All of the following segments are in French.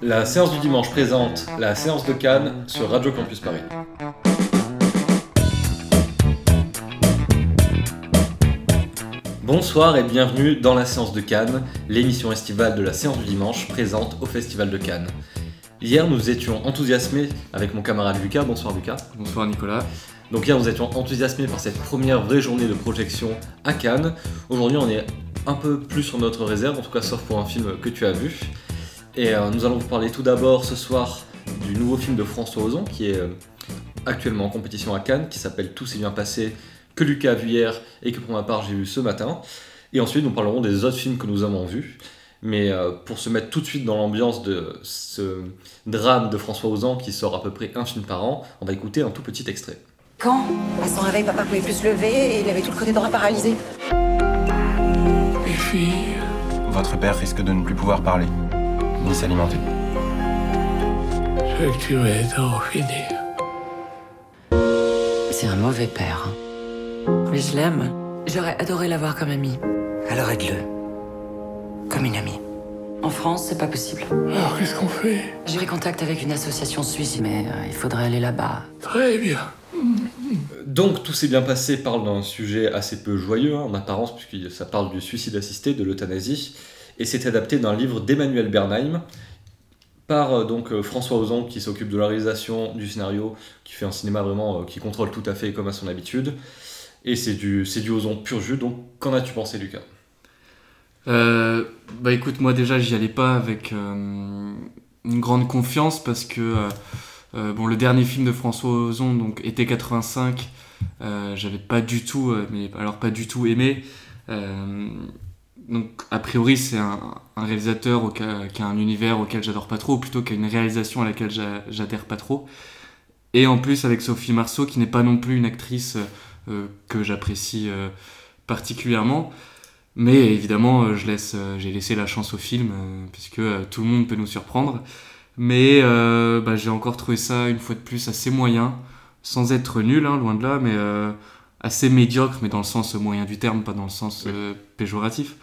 La séance du dimanche présente la séance de Cannes sur Radio Campus Paris. Bonsoir et bienvenue dans la séance de Cannes, l'émission estivale de la séance du dimanche présente au Festival de Cannes. Hier, nous étions enthousiasmés avec mon camarade Lucas. Bonsoir Lucas. Bonsoir Nicolas. Donc hier, nous étions enthousiasmés par cette première vraie journée de projection à Cannes. Aujourd'hui, on est un peu plus sur notre réserve, en tout cas sauf pour un film que tu as vu. Et euh, nous allons vous parler tout d'abord ce soir du nouveau film de François Ozon qui est euh, actuellement en compétition à Cannes, qui s'appelle Tout s'est bien passé, que Lucas a vu hier et que pour ma part j'ai vu ce matin. Et ensuite nous parlerons des autres films que nous avons vus. Mais euh, pour se mettre tout de suite dans l'ambiance de ce drame de François Ozon qui sort à peu près un film par an, on va écouter un tout petit extrait. Quand? À son réveil, papa pouvait plus se lever et il avait tout le côté droit paralysé. Votre père risque de ne plus pouvoir parler, ni s'alimenter. je veux que tu m'aides à en finir. C'est un mauvais père. hein. Mais je l'aime. J'aurais adoré l'avoir comme ami. Alors aide-le. Comme une amie. En France, c'est pas possible. Alors qu'est-ce qu'on fait? J'ai contact avec une association suisse, mais euh, il faudrait aller là-bas. Très bien. Donc tout s'est bien passé parle d'un sujet assez peu joyeux hein, en apparence puisque ça parle du suicide assisté, de l'euthanasie et c'est adapté d'un livre d'Emmanuel Bernheim par euh, donc euh, François Ozon qui s'occupe de la réalisation du scénario, qui fait un cinéma vraiment euh, qui contrôle tout à fait comme à son habitude et c'est du c'est du Ozon pur jus. Donc qu'en as-tu pensé Lucas? Bah écoute, moi déjà j'y allais pas avec une grande confiance parce que bon, le dernier film de François Ozon, donc été 85, euh, j'avais pas du tout, euh, mais alors pas du tout aimé. Euh, donc a priori c'est un, réalisateur auquel- qui a un univers auquel j'adore pas trop, ou plutôt qui a une réalisation à laquelle j'a- j'adhère pas trop. Et en plus avec Sophie Marceau qui n'est pas non plus une actrice euh, que j'apprécie euh, particulièrement. Mais évidemment, euh, je laisse, euh, j'ai laissé la chance au film, euh, puisque euh, tout le monde peut nous surprendre. Mais euh, bah, j'ai encore trouvé ça, une fois de plus, assez moyen, sans être nul, hein, loin de là, mais euh, assez médiocre, mais dans le sens moyen du terme, pas dans le sens euh, péjoratif.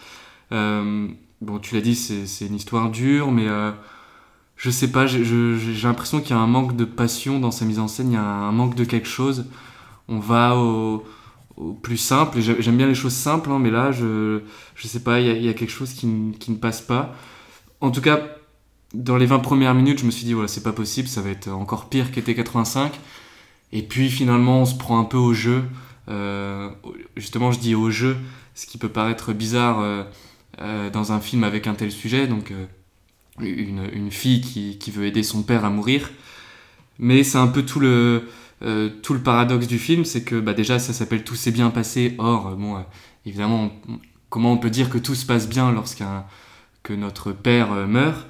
Bon, tu l'as dit, c'est une histoire dure, mais je sais pas, j'ai l'impression qu'il y a un manque de passion dans sa mise en scène, il y a un manque de quelque chose. On va au, au plus simple. J'aime bien les choses simples, hein, mais là, je, je sais pas, il y, a- il y a quelque chose qui, qui ne passe pas. En tout cas, dans les 20 premières minutes, je me suis dit, voilà, c'est pas possible, ça va être encore pire qu'était 85. Et puis finalement, on se prend un peu au jeu. Euh, justement, je dis au jeu, ce qui peut paraître bizarre euh, euh, dans un film avec un tel sujet. Donc, une, une fille qui, qui veut aider son père à mourir. Mais c'est un peu tout le, tout le paradoxe du film, c'est que bah, déjà ça s'appelle Tout s'est bien passé. Or, bon, évidemment, comment on peut dire que tout se passe bien lorsqu'un que notre père meurt?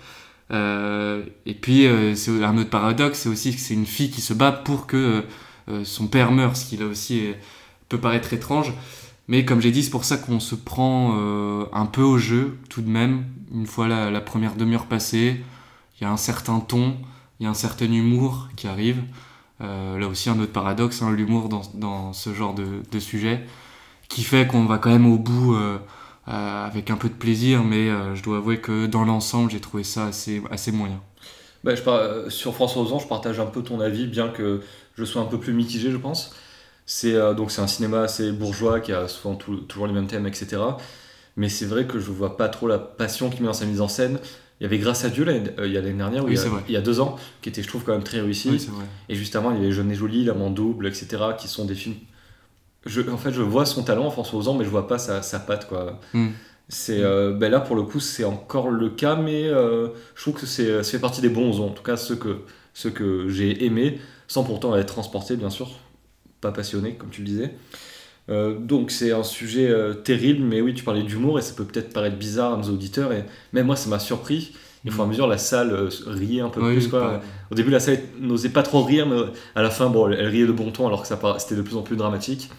Et puis, euh, c'est un autre paradoxe, c'est aussi que c'est une fille qui se bat pour que euh, euh, son père meure, ce qui là aussi peut paraître étrange. Mais comme j'ai dit, c'est pour ça qu'on se prend euh, un peu au jeu, tout de même, une fois la, première demi-heure passée. Il y a un certain ton, il y a un certain humour qui arrive. Euh, là aussi, un autre paradoxe, hein, l'humour dans, ce genre de, sujet, qui fait qu'on va quand même au bout euh, euh, avec un peu de plaisir, mais euh, je dois avouer que dans l'ensemble, j'ai trouvé ça assez, assez moyen. Bah, je par- euh, Sur François Ozon, je partage un peu ton avis, bien que je sois un peu plus mitigé, je pense. C'est euh, donc c'est un cinéma assez bourgeois qui a souvent tout- toujours les mêmes thèmes, etc. Mais c'est vrai que je vois pas trop la passion qu'il met dans sa mise en scène. Il y avait Grâce à Dieu l'année- euh, il y a dernière, Oui, il, y a, c'est vrai. il y a deux ans, qui était, je trouve, quand même très réussi. Oui, et juste avant, il y avait Jeune et Jolie, L'Amant Double, etc., qui sont des films. Je, en fait, je vois son talent, François Ozon, mais je vois pas sa, sa patte, quoi. Mm. C'est, euh, ben là, pour le coup, c'est encore le cas, mais euh, je trouve que c'est, ça fait partie des bons Ozon, en tout cas ceux que, ceux que j'ai aimés, sans pourtant être transporté, bien sûr, pas passionné, comme tu le disais. Euh, donc c'est un sujet euh, terrible, mais oui, tu parlais d'humour, et ça peut peut-être paraître bizarre à nos auditeurs, et même moi, ça m'a surpris. Et au fur et à mesure, la salle euh, riait un peu Oui, plus, quoi. Au début, la salle n'osait pas trop rire, mais à la fin, bon, elle riait de bon ton, alors que ça c'était de plus en plus dramatique.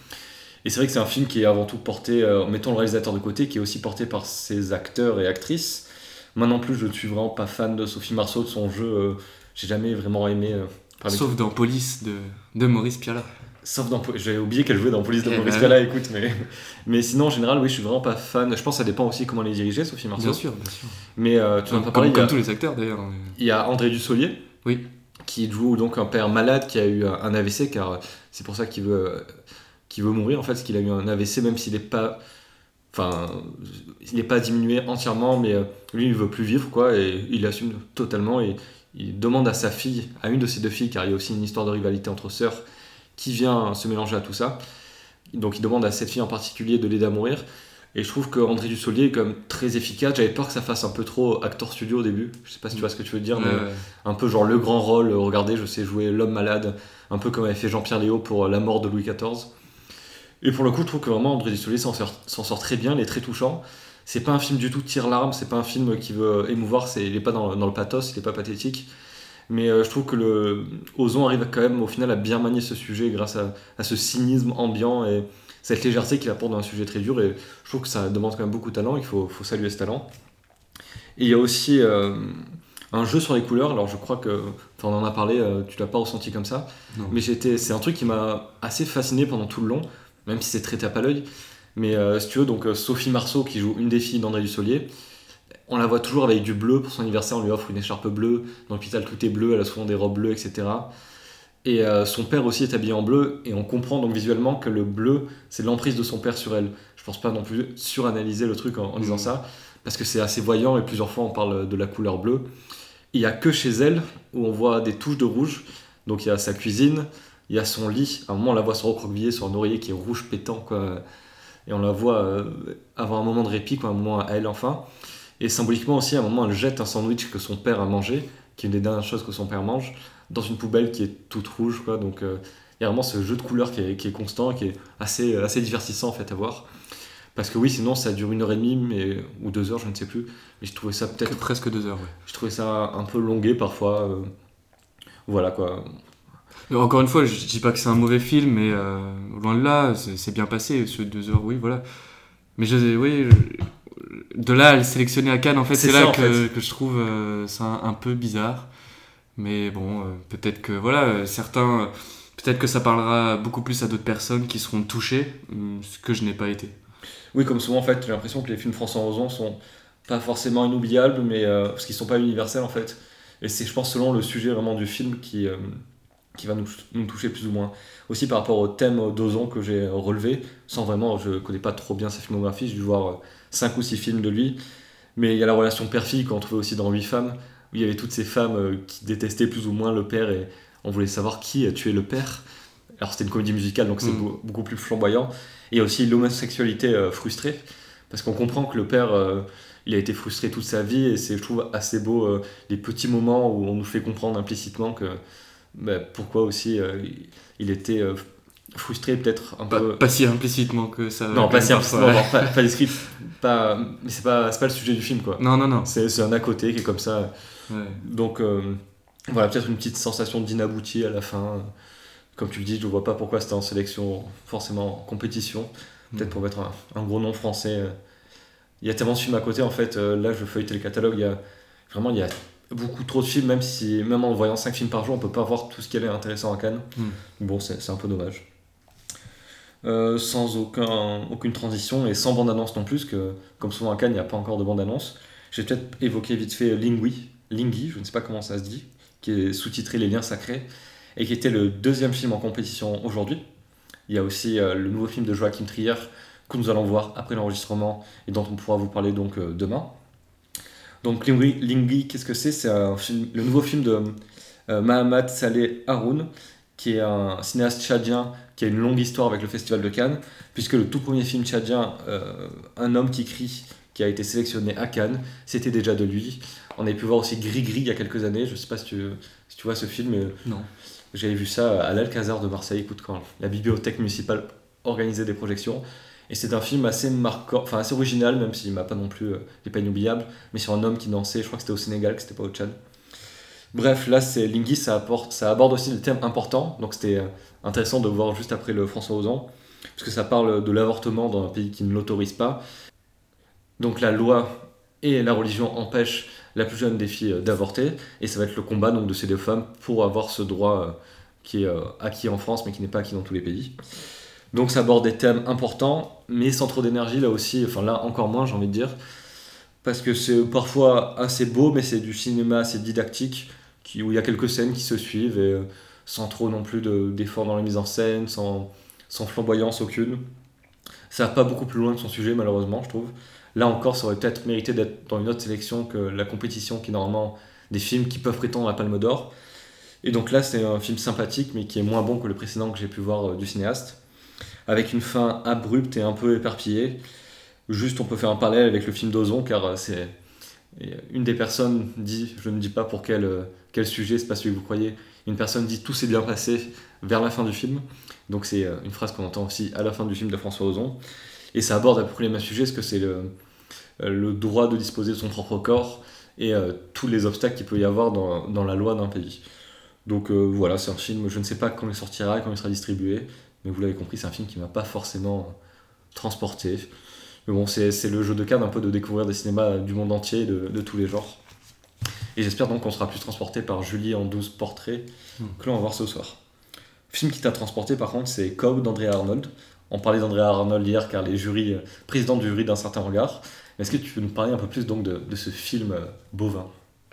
Et c'est vrai que c'est un film qui est avant tout porté, euh, en mettant le réalisateur de côté, qui est aussi porté par ses acteurs et actrices. Moi non plus, je ne suis vraiment pas fan de Sophie Marceau, de son jeu. euh, j'ai jamais vraiment aimé. euh, Sauf dans Police de, de Maurice Pialat. Sauf dans. J'ai oublié qu'elle jouait dans Police de Eh Maurice ben. Pialat, écoute, mais. Mais sinon, en général, oui, je suis vraiment pas fan. Je pense que ça dépend aussi comment elle est dirigée, Sophie Marceau. Bien sûr, bien sûr. Mais euh, tu n'en as pas parlé, comme a- tous les acteurs d'ailleurs. il y a André Dussolier. Oui. Qui joue donc un père malade qui a eu un AVC, car euh, c'est pour ça qu'il veut, qu'il veut mourir, en fait, parce qu'il a eu un AVC, même s'il n'est pas. Enfin, il n'est pas diminué entièrement, mais euh, lui, il veut plus vivre, quoi, et il assume totalement. Et il demande à sa fille, à une de ses deux filles, car il y a aussi une histoire de rivalité entre sœurs, qui vient se mélanger à tout ça. Donc il demande à cette fille en particulier de l'aider à mourir. Et je trouve qu'André Dussolier est quand même très efficace. J'avais peur que ça fasse un peu trop acteur studio au début. Je sais pas si tu vois ce que tu veux dire, mais un peu genre le grand rôle. euh, Regardez, je sais jouer l'homme malade, un peu comme avait fait Jean-Pierre Léo pour euh, La mort de Louis XIV. Et pour le coup, je trouve que vraiment André Dussolier s'en sort, s'en sort très bien, il est très touchant. C'est pas un film du tout tire-larme, c'est pas un film qui veut émouvoir, c'est, il est pas dans, dans le pathos, il est pas pathétique. Mais euh, je trouve que le Ozon arrive quand même au final à bien manier ce sujet grâce à, à ce cynisme ambiant et cette légèreté qu'il apporte dans un sujet très dur. Et je trouve que ça demande quand même beaucoup de talent, il faut, faut saluer ce talent. Et il y a aussi euh, un jeu sur les couleurs, alors je crois que, enfin on en a parlé, euh, tu l'as pas ressenti comme ça, Non. mais j'étais, c'est un truc qui m'a assez fasciné pendant tout le long, même si c'est très tape à l'œil. Mais euh, si tu veux, donc Sophie Marceau qui joue une des filles d'André Dussolier, on la voit toujours avec du bleu pour son anniversaire, on lui offre une écharpe bleue, dans l'hôpital tout est bleu, elle a souvent des robes bleues, etc. Et euh, son père aussi est habillé en bleu, et on comprend donc visuellement que le bleu, c'est l'emprise de son père sur elle. Je pense pas non plus suranalyser le truc en, en disant Mhm. ça, parce que c'est assez voyant, et plusieurs fois on parle de la couleur bleue. Il y a que chez elle où on voit des touches de rouge, donc il y a sa cuisine, il y a son lit, à un moment on la voit se recroqueviller sur un oreiller qui est rouge pétant, quoi. Et on la voit euh, avoir un moment de répit, quoi, un moment à elle enfin. Et symboliquement aussi, à un moment, elle jette un sandwich que son père a mangé, qui est une des dernières choses que son père mange, dans une poubelle qui est toute rouge. Quoi. Donc euh, il y a vraiment ce jeu de couleurs qui est, qui est constant, qui est assez, assez divertissant en fait à voir. Parce que oui, sinon ça dure une heure et demie mais, ou deux heures, je ne sais plus. Mais je trouvais ça peut-être, presque deux heures, ouais. je trouvais ça un peu longué parfois. euh, voilà quoi. Encore une fois, je dis pas que c'est un mauvais film, mais euh, loin de là, c'est c'est bien passé, ce deux heures, oui, voilà. Mais je, oui, je- de là à le sélectionner à Cannes, en fait, C'est ça, là que, fait. que je trouve euh, ça un, un peu bizarre. Mais bon, euh, peut-être que, voilà, euh, certains, peut-être que ça parlera beaucoup plus à d'autres personnes qui seront touchées, hum, ce que je n'ai pas été. Oui, comme souvent en fait, j'ai l'impression que les films François Ozon sont pas forcément inoubliables, mais parce qu'ils sont pas universels en fait. Et c'est, je pense, selon le sujet vraiment du film qui, qui va nous, nous toucher plus ou moins. Aussi par rapport au thème d'Ozon que j'ai relevé, sans vraiment, je connais pas trop bien sa filmographie, j'ai dû voir 5 ou 6 films de lui. Mais il y a la relation père-fille qu'on trouvait aussi dans 8 femmes, où il y avait toutes ces femmes euh, qui détestaient plus ou moins le père et on voulait savoir qui a tué le père. Alors c'était une comédie musicale, donc c'est Mm. beau- beaucoup plus flamboyant. Et il y a aussi l'homosexualité euh, frustrée, parce qu'on comprend que le père, euh, il a été frustré toute sa vie, et c'est, je trouve, assez beau euh, les petits moments où on nous fait comprendre implicitement que bah, pourquoi aussi il- était frustré, peut-être un Pas, peu. pas si implicitement que ça. non, pas si implicitement, ouais. pas, pas pas, mais c'est pas, pas le sujet du film, quoi. Non, non, non. C'est, un à côté qui est comme ça. Ouais. Donc euh, voilà, peut-être une petite sensation d'inabouti à la fin. Comme tu le dis, je vois pas pourquoi c'était en sélection, forcément en compétition. Peut-être Mm. pour mettre un, un gros nom français. Il y a tellement de films à côté, en fait. euh, Là, je feuilletais le catalogue. Il y a, vraiment, il y a beaucoup trop de films, même si, même en voyant 5 films par jour, on peut pas voir tout ce qui est intéressant à Cannes. Mm. Bon, c'est un peu dommage. Euh, sans aucun, aucune transition et sans bande-annonce non plus, que comme souvent à Cannes, il n'y a pas encore de bande-annonce. J'ai peut-être évoqué vite fait Lingui, Lingui, je ne sais pas comment ça se dit, qui est sous-titré Les liens sacrés, et qui était le deuxième film en compétition aujourd'hui. Il y a aussi euh, le nouveau film de Joachim Trier que nous allons voir après l'enregistrement et dont on pourra vous parler donc euh, demain. Donc Lingui, Lingui, qu'est-ce que c'est? C'est le nouveau film de Mahamat Saleh Haroun, qui est un cinéaste tchadien qui a une longue histoire avec le Festival de Cannes, puisque le tout premier film tchadien, euh, Un homme qui crie, qui a été sélectionné à Cannes, c'était déjà de lui. On avait pu voir aussi Gris Gris il y a quelques années, je sais pas si tu, si tu vois ce film, mais Non. j'avais vu ça à l'Alcazar de Marseille, écoute, quand la bibliothèque municipale organisait des projections. Et c'est un film assez marquant, enfin assez original, même s'il m'a pas non plus, euh, il est pas inoubliable, mais sur un homme qui dansait, je crois que c'était au Sénégal, que c'était pas au Tchad. Bref, là, c'est Lingui, ça, aborde aussi des thèmes importants, donc c'était euh, intéressant de voir juste après le François Ozan, parce que ça parle de l'avortement dans un pays qui ne l'autorise pas. Donc la loi et la religion empêchent la plus jeune des filles euh, d'avorter, et ça va être le combat donc, de ces deux femmes pour avoir ce droit qui est euh, acquis en France mais qui n'est pas acquis dans tous les pays. Donc ça aborde des thèmes importants, mais sans trop d'énergie là aussi, enfin là encore moins j'ai envie de dire, parce que c'est parfois assez beau, mais c'est du cinéma assez didactique, où il y a quelques scènes qui se suivent, et euh, sans trop non plus de- d'efforts dans la mise en scène, sans, sans flamboyance aucune. Ça va pas beaucoup plus loin de son sujet malheureusement je trouve. Là encore ça aurait peut-être mérité d'être dans une autre sélection que la compétition qui est normalement des films qui peuvent prétendre à la Palme d'Or. Et donc là, c'est un film sympathique, mais qui est moins bon que le précédent que j'ai pu voir euh, du cinéaste, avec une fin abrupte et un peu éparpillée. Juste, on peut faire un parallèle avec le film d'Ozon, car euh, c'est et une des personnes dit, je ne dis pas pour quel, euh, quel sujet, c'est pas celui que vous croyez, une personne dit tout s'est bien passé vers la fin du film. Donc c'est euh, une phrase qu'on entend aussi à la fin du film de François Ozon. Et ça aborde à peu près les mêmes sujets, parce que c'est le, euh, le droit de disposer de son propre corps et euh, tous les obstacles qu'il peut y avoir dans, dans la loi d'un pays. Donc euh, voilà, c'est un film, je ne sais pas quand il sortira quand il sera distribué, mais vous l'avez compris, c'est un film qui m'a pas forcément transporté. Mais bon, c'est le jeu de cartes un peu de découvrir des cinémas du monde entier, de, de tous les genres. Et j'espère donc qu'on sera plus transporté par Julie en 12 portraits Hmm. que l'on va voir ce soir. Film qui t'a transporté par contre, c'est Cobb d'Andrea Arnold. On parlait d'Andrea Arnold hier car les jurys, euh, président du jury d'un certain regard. Est-ce que tu peux nous parler un peu plus donc de, de ce film euh, bovin?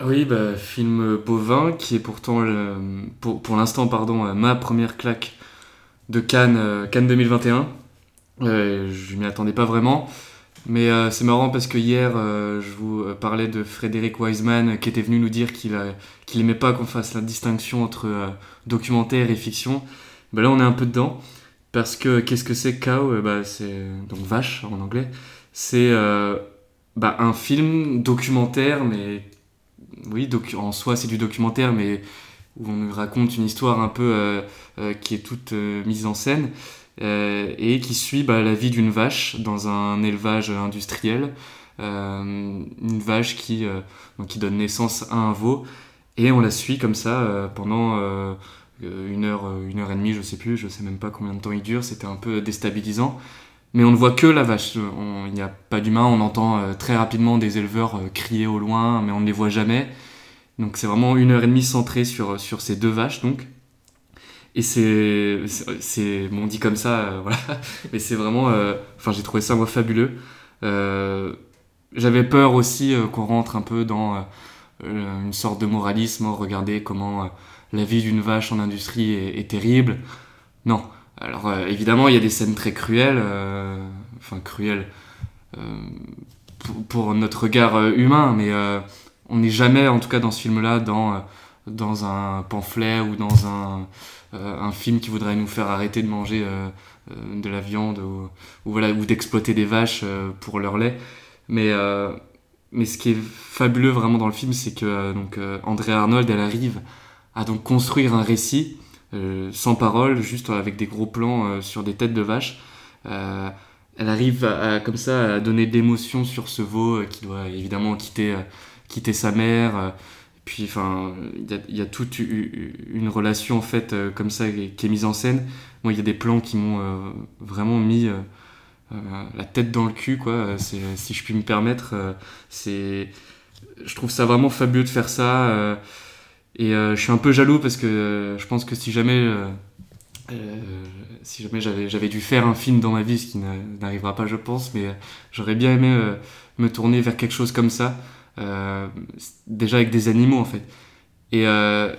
Oui, bah, film bovin qui est pourtant, le- pour, pour l'instant, pardon, euh, ma première claque de Cannes, euh, Cannes 2021. Euh, je m'y attendais pas vraiment. Mais euh, c'est marrant parce que hier, euh, je vous euh, parlais de Frédéric Wiseman qui était venu nous dire qu'il qu'il aimait pas qu'on fasse la distinction entre documentaire et fiction. Bah là, on est un peu dedans. Parce que qu'est-ce que c'est Cow Euh, bah, C'est donc vache en anglais. C'est bah, un film documentaire, mais oui, en soi c'est du documentaire, mais où on nous raconte une histoire un peu qui est toute mise en scène et qui suit bah, la vie d'une vache dans un élevage industriel. Euh, une vache qui, euh, donc, qui donne naissance à un veau et on la suit comme ça euh, pendant euh, une heure, euh, une heure et demie, je sais plus, je sais même pas combien de temps il dure, c'était un peu déstabilisant. Mais on ne voit que la vache, il n'y a pas d'humain, on entend euh, très rapidement des éleveurs euh, crier au loin, mais on ne les voit jamais. Donc c'est vraiment une heure et demie centrée sur, sur ces deux vaches, donc. Et c'est, c'est, bon, dit comme ça, euh, voilà, mais c'est vraiment, euh, enfin j'ai trouvé ça moi fabuleux. Euh, j'avais peur aussi qu'on rentre un peu dans une sorte de moralisme, oh, regardez comment la vie d'une vache en industrie est, terrible. Non, alors évidemment il y a des scènes très cruelles, enfin cruelles pour, pour notre regard humain, mais on n'est jamais, en tout cas dans ce film-là, dans, dans un pamphlet ou dans un, un film qui voudrait nous faire arrêter de manger euh, euh, de la viande ou, voilà, ou d'exploiter des vaches euh, pour leur lait. Mais, euh, mais ce qui est fabuleux vraiment dans le film, c'est que euh, donc, euh, Andrea Arnold, elle arrive à donc construire un récit euh, sans parole, juste avec des gros plans euh, sur des têtes de vaches. Euh, elle arrive à, comme ça à donner de l'émotion sur ce veau euh, qui doit évidemment quitter, euh, quitter sa mère. Puis enfin, il y a, toute une relation en fait euh, comme ça qui est, mise en scène. Moi, il y a des plans qui m'ont euh, vraiment mis euh, la tête dans le cul, quoi. si je puis me permettre, c'est, je trouve ça vraiment fabuleux de faire ça. et je suis un peu jaloux parce que je pense que si jamais, si jamais j'avais, dû faire un film dans ma vie, ce qui n'a- n'arrivera pas, je pense, mais j'aurais bien aimé me tourner vers quelque chose comme ça, déjà avec des animaux en fait. Et euh,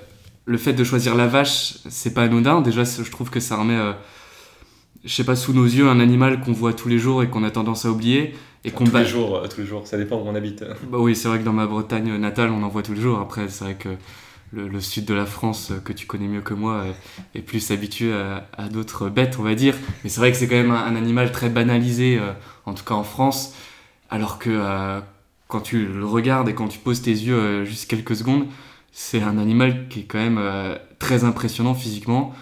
le fait de choisir la vache, c'est pas anodin. Déjà, je trouve que ça remet, euh, je sais pas, sous nos yeux un animal qu'on voit tous les jours et qu'on a tendance à oublier et qu'on tous bat- les jours, euh, tous les jours, ça dépend où on habite. bah oui, c'est vrai que dans ma Bretagne natale, on en voit tous les jours. Après, c'est vrai que le, le sud de la France, euh, que tu connais mieux que moi, euh, est plus habitué à, à d'autres bêtes, on va dire. Mais c'est vrai que c'est quand même un, un animal très banalisé, euh, en tout cas en France. Alors que euh, quand tu le regardes et quand tu poses tes yeux euh, juste quelques secondes, c'est un animal qui est quand même euh, très impressionnant physiquement,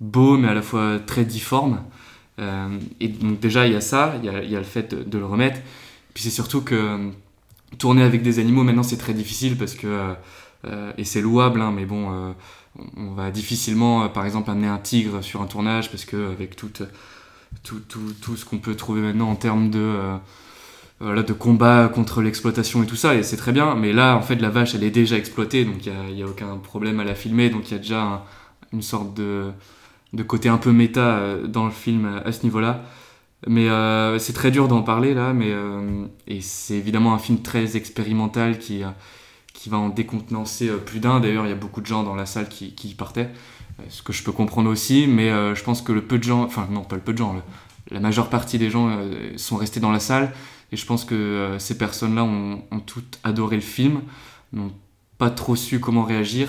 beau mais à la fois très difforme. Euh, et donc déjà, il y a ça, il y a, le fait de, le remettre. Puis c'est surtout que tourner avec des animaux maintenant c'est très difficile parce que et c'est louable hein, mais bon on va difficilement par exemple amener un tigre sur un tournage parce que avec tout tout, tout, tout ce qu'on peut trouver maintenant en termes de euh, voilà, de combat contre l'exploitation et tout ça et c'est très bien mais là en fait la vache elle est déjà exploitée donc il y a, aucun problème à la filmer donc il y a déjà un- une sorte de, de côté un peu méta euh, dans le film euh, à ce niveau-là. Mais c'est très dur d'en parler là, mais et c'est évidemment un film très expérimental qui, qui va en décontenancer plus d'un. D'ailleurs, il y a beaucoup de gens dans la salle qui, y partaient, ce que je peux comprendre aussi, mais je pense que le peu de gens, enfin non, pas le peu de gens, la majeure partie des gens sont restés dans la salle, et je pense que euh, ces personnes-là ont, ont toutes adoré le film, n'ont pas trop su comment réagir,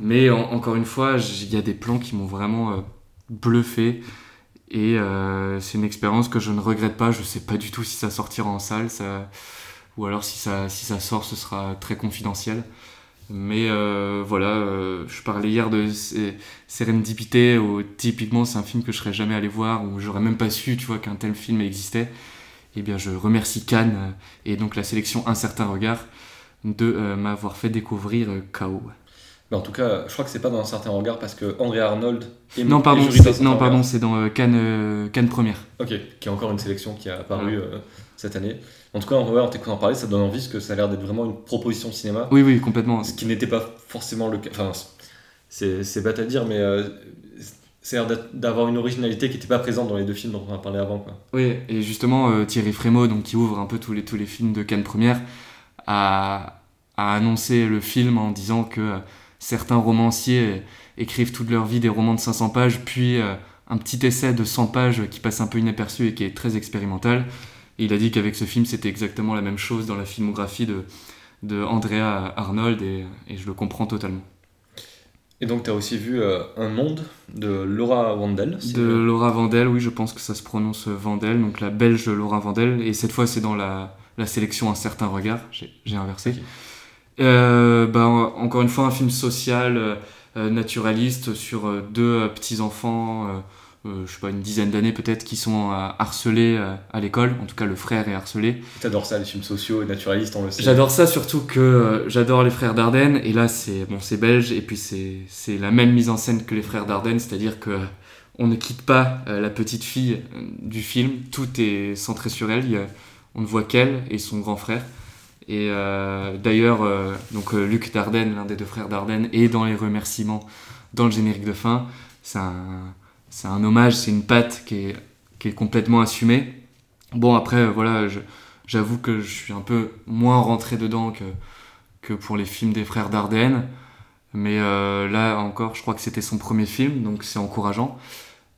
mais en- encore une fois, il y a des plans qui m'ont vraiment euh, bluffé. Et euh, c'est une expérience que je ne regrette pas. Je sais pas du tout si ça sortira en salle, ça... ou alors si ça, si ça sort, ce sera très confidentiel. Mais voilà, je parlais hier de Sé- Serendipité, où typiquement c'est un film que je serais jamais allé voir, où j'aurais même pas su, qu'un tel film existait. Eh bien, je remercie Cannes euh, et donc la sélection Un certain regard de euh, m'avoir fait découvrir euh, K.O. Mais en tout cas, je crois que c'est pas dans un certain regard parce que André Arnold est Non, pardon, c'est- non, pardon, c'est dans euh, Cannes, euh, Cannes première. Ok, qui est encore une sélection qui a apparu euh, cette année. En tout cas, en, ouais, en t'écoutant parler, ça donne envie parce que ça a l'air d'être vraiment une proposition de cinéma. Oui, oui, complètement. Ce qui n'était pas forcément le cas. Enfin, c'est c'est bête à dire, mais c'est l'air d'être- d'avoir une originalité qui n'était pas présente dans les deux films dont on a parlé avant. Oui, et justement, euh, Thierry Frémaux, donc, qui ouvre un peu tous les, tous les films de Cannes Première, a, a annoncé le film en disant que euh, certains romanciers euh, écrivent toute leur vie des romans de 500 pages, puis un petit essai de 100 pages qui passe un peu inaperçu et qui est très expérimental. Et il a dit qu'avec ce film, c'était exactement la même chose dans la filmographie de, de Andrea Arnold, et je le comprends totalement. Et donc, tu as aussi vu euh, Un Monde de Laura Wandel. si De Laura Vandel, oui, je pense que ça se prononce Vandel, donc la belge Laura Vandel, et cette fois c'est dans la, la sélection Un certain regard, j'ai inversé. Euh, bah, en- encore une fois, un film social, euh, euh, naturaliste, sur euh, deux euh, petits-enfants, euh, je sais pas, une dizaine d'années peut-être, qui sont euh, harcelés euh, à l'école, en tout cas le frère est harcelé. T'adores ça, les films sociaux et naturalistes, on le sait. J'adore ça surtout que euh, j'adore les frères Dardenne et là c'est bon c'est belge et puis c'est la même mise en scène que les frères Dardenne, c'est-à-dire que on ne quitte pas la petite fille du film, tout est centré sur elle, il y a- on ne voit qu'elle et son grand frère. Et d'ailleurs donc Luc Dardenne, l'un des deux frères Dardenne, est dans les remerciements dans le générique de fin. C'est un c'est un hommage, c'est une patte qui est qui est complètement assumée. Bon après voilà J'avoue que je suis un peu moins rentré dedans que, que pour les films des frères Dardenne. Mais euh, là encore, je crois que c'était son premier film, donc c'est encourageant.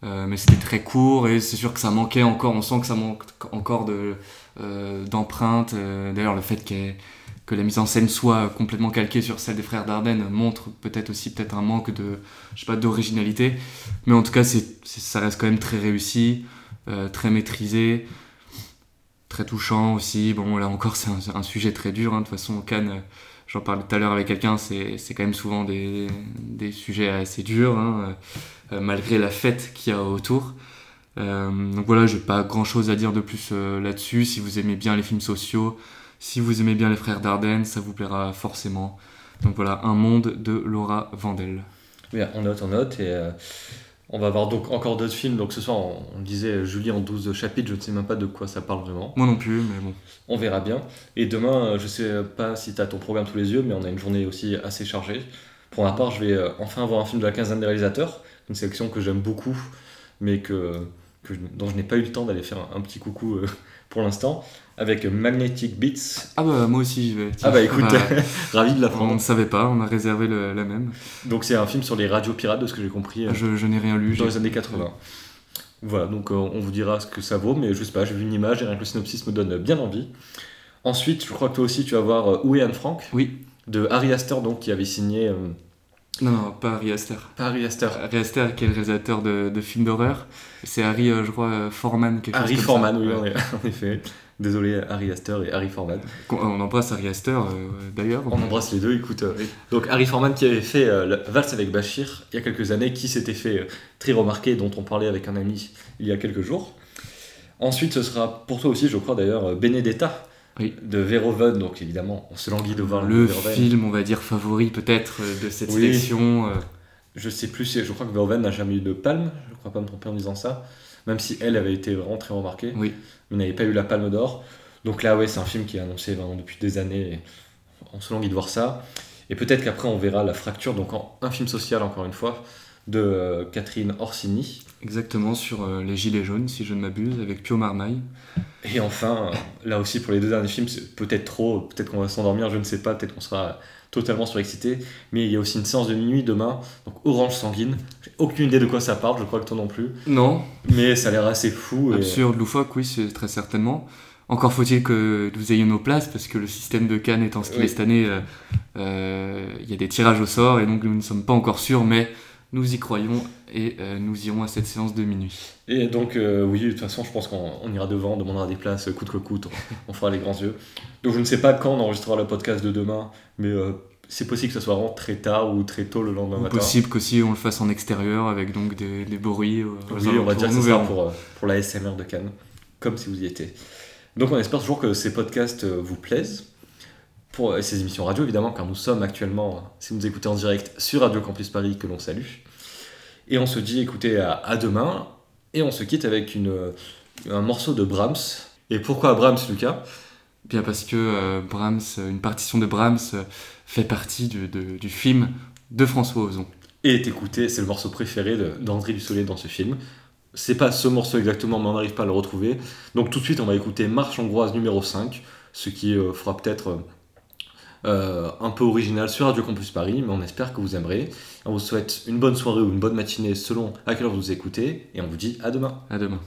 Euh, mais c'était très court et c'est sûr que ça manquait encore. On sent que ça manque encore de, euh, d'empreintes. Euh, D'ailleurs, le fait qu'elle- que la mise en scène soit complètement calquée sur celle des frères Dardenne montre peut-être aussi peut-être un manque de, je sais pas, d'originalité. Mais en tout cas, c'est, ça reste quand même très réussi, euh, très maîtrisé très touchant aussi. Bon, là encore, c'est un, sujet très dur. hein. De toute façon, Cannes, j'en parlais tout à l'heure avec quelqu'un, c'est quand même souvent des, des sujets assez durs, hein, euh, malgré la fête qu'il y a autour. Euh, donc voilà, j'ai pas grand chose à dire de plus euh, là-dessus. Si vous aimez bien les films sociaux, si vous aimez bien les frères Dardenne, ça vous plaira forcément. Donc voilà, Un monde de Laura Vandel. Oui, on note, on note. Et on va voir donc encore d'autres films. Donc ce soir, on, on disait Julie en 12 chapitres. Je ne sais même pas de quoi ça parle vraiment. Moi non plus, mais bon. On verra bien. Et demain, euh, je sais pas si tu as ton programme sous les yeux, mais on a une journée aussi assez chargée. Pour ma part, je vais euh, enfin voir un film de la quinzaine des réalisateurs. Une sélection que j'aime beaucoup, mais que, dont je n'ai pas eu le temps d'aller faire un, un petit coucou euh, pour l'instant. Avec Magnetic Beats. Ah bah moi aussi j'y vais. Ah bah écoute, Bah, ravi de on l'apprendre. ne savait pas, on a réservé le- la même. Donc c'est un film sur les radios pirates, de ce que j'ai compris. euh, Je, je n'ai rien lu. dans les années 80. Voilà, donc euh, on vous dira ce que ça vaut, mais je sais pas, j'ai vu une image et rien que le synopsis me donne bien envie. Ensuite, je crois que toi aussi tu vas voir euh, Où est Anne Frank? Oui. de Harry Astor, donc qui avait signé. euh, Non, non, pas Harry Aster. pas Harry Astor, Harry Aster, qui est le réalisateur de, de films d'horreur. C'est Harry, je crois, Foreman. Quelque Harry chose comme Forman, ça. oui, Ouais. en effet. Désolé, Harry Astor et Harry Forman. Qu'on- On embrasse Harry Aster, euh, d'ailleurs. On embrasse les deux, écoute. euh, donc Harry Forman qui avait fait euh, la Valse avec Bachir il y a quelques années, qui s'était fait euh, très remarquer, dont on parlait avec un ami il y a quelques jours. Ensuite, ce sera pour toi aussi, je crois d'ailleurs, euh, Benedetta Oui. de Verhoeven, donc évidemment, on se languit de voir Le film, on va dire, favori peut-être euh, de cette Oui. sélection. euh, Je sais plus, je crois que Verhoeven n'a jamais eu de palme, je crois pas me tromper en disant ça, même si elle avait été vraiment très remarquée, Oui. mais n'avait pas eu la palme d'or. Donc là, ouais, c'est un film qui est annoncé vraiment depuis des années, et on se languit de voir ça. Et peut-être qu'après, on verra la fracture, donc en- un film social, encore une fois, de euh, Catherine Orsini. Exactement, sur euh, les Gilets jaunes, si je ne m'abuse, avec Pio Marmaille. Et enfin, euh, là aussi pour les deux derniers films, c'est peut-être trop, peut-être qu'on va s'endormir, je ne sais pas, peut-être qu'on sera totalement surexcité. Mais il y a aussi une séance de minuit demain, donc Orange Sanguine. J'ai aucune idée de quoi ça parle, je crois que toi non plus. Non, Mais ça a l'air assez fou. Et... absurde, loufoque, oui, c'est très certainement. Encore faut-il que nous ayons nos places, parce que le système de Cannes étant ce qu'il Oui. est cette année, euh, euh, il y a des tirages au sort, et donc nous ne sommes pas encore sûrs, mais nous y croyons, et euh, nous irons à cette séance de minuit. Et donc, euh, oui, de toute façon, je pense qu'on on ira devant, on demandera des places coûte que coûte, on, on fera les grands yeux. Donc, je ne sais pas quand on enregistrera le podcast de demain, mais euh, c'est possible que ce soit vraiment très tard ou très tôt le lendemain Ou matin. possible qu'aussi on le fasse en extérieur, avec donc des, des bruits. euh, Oui, on va dire que c'est pour, euh, pour la SMR de Cannes, comme si vous y étiez. Donc, on espère toujours que ces podcasts euh, vous plaisent. Pour et ces émissions radio, évidemment, car nous sommes actuellement, euh, si vous nous écoutez en direct, sur Radio Campus Paris, que l'on salue. Et on se dit, écoutez, à, à demain. Et on se quitte avec une, euh, un morceau de Brahms. Et pourquoi Brahms, Lucas? Bien parce que euh, Brahms, une partition de Brahms euh, fait partie du, de- du film de François Ozon. Et est écouté, c'est le morceau préféré d'André Dussolier dans ce film. C'est pas ce morceau exactement, mais on n'arrive pas à le retrouver. Donc tout de suite, on va écouter Marche hongroise numéro 5, ce qui euh, fera peut-être euh, euh, un peu original sur Radio Campus Paris, mais on espère que vous aimerez. On vous souhaite une bonne soirée ou une bonne matinée selon à quelle heure vous écoutez, et on vous dit à demain. À demain.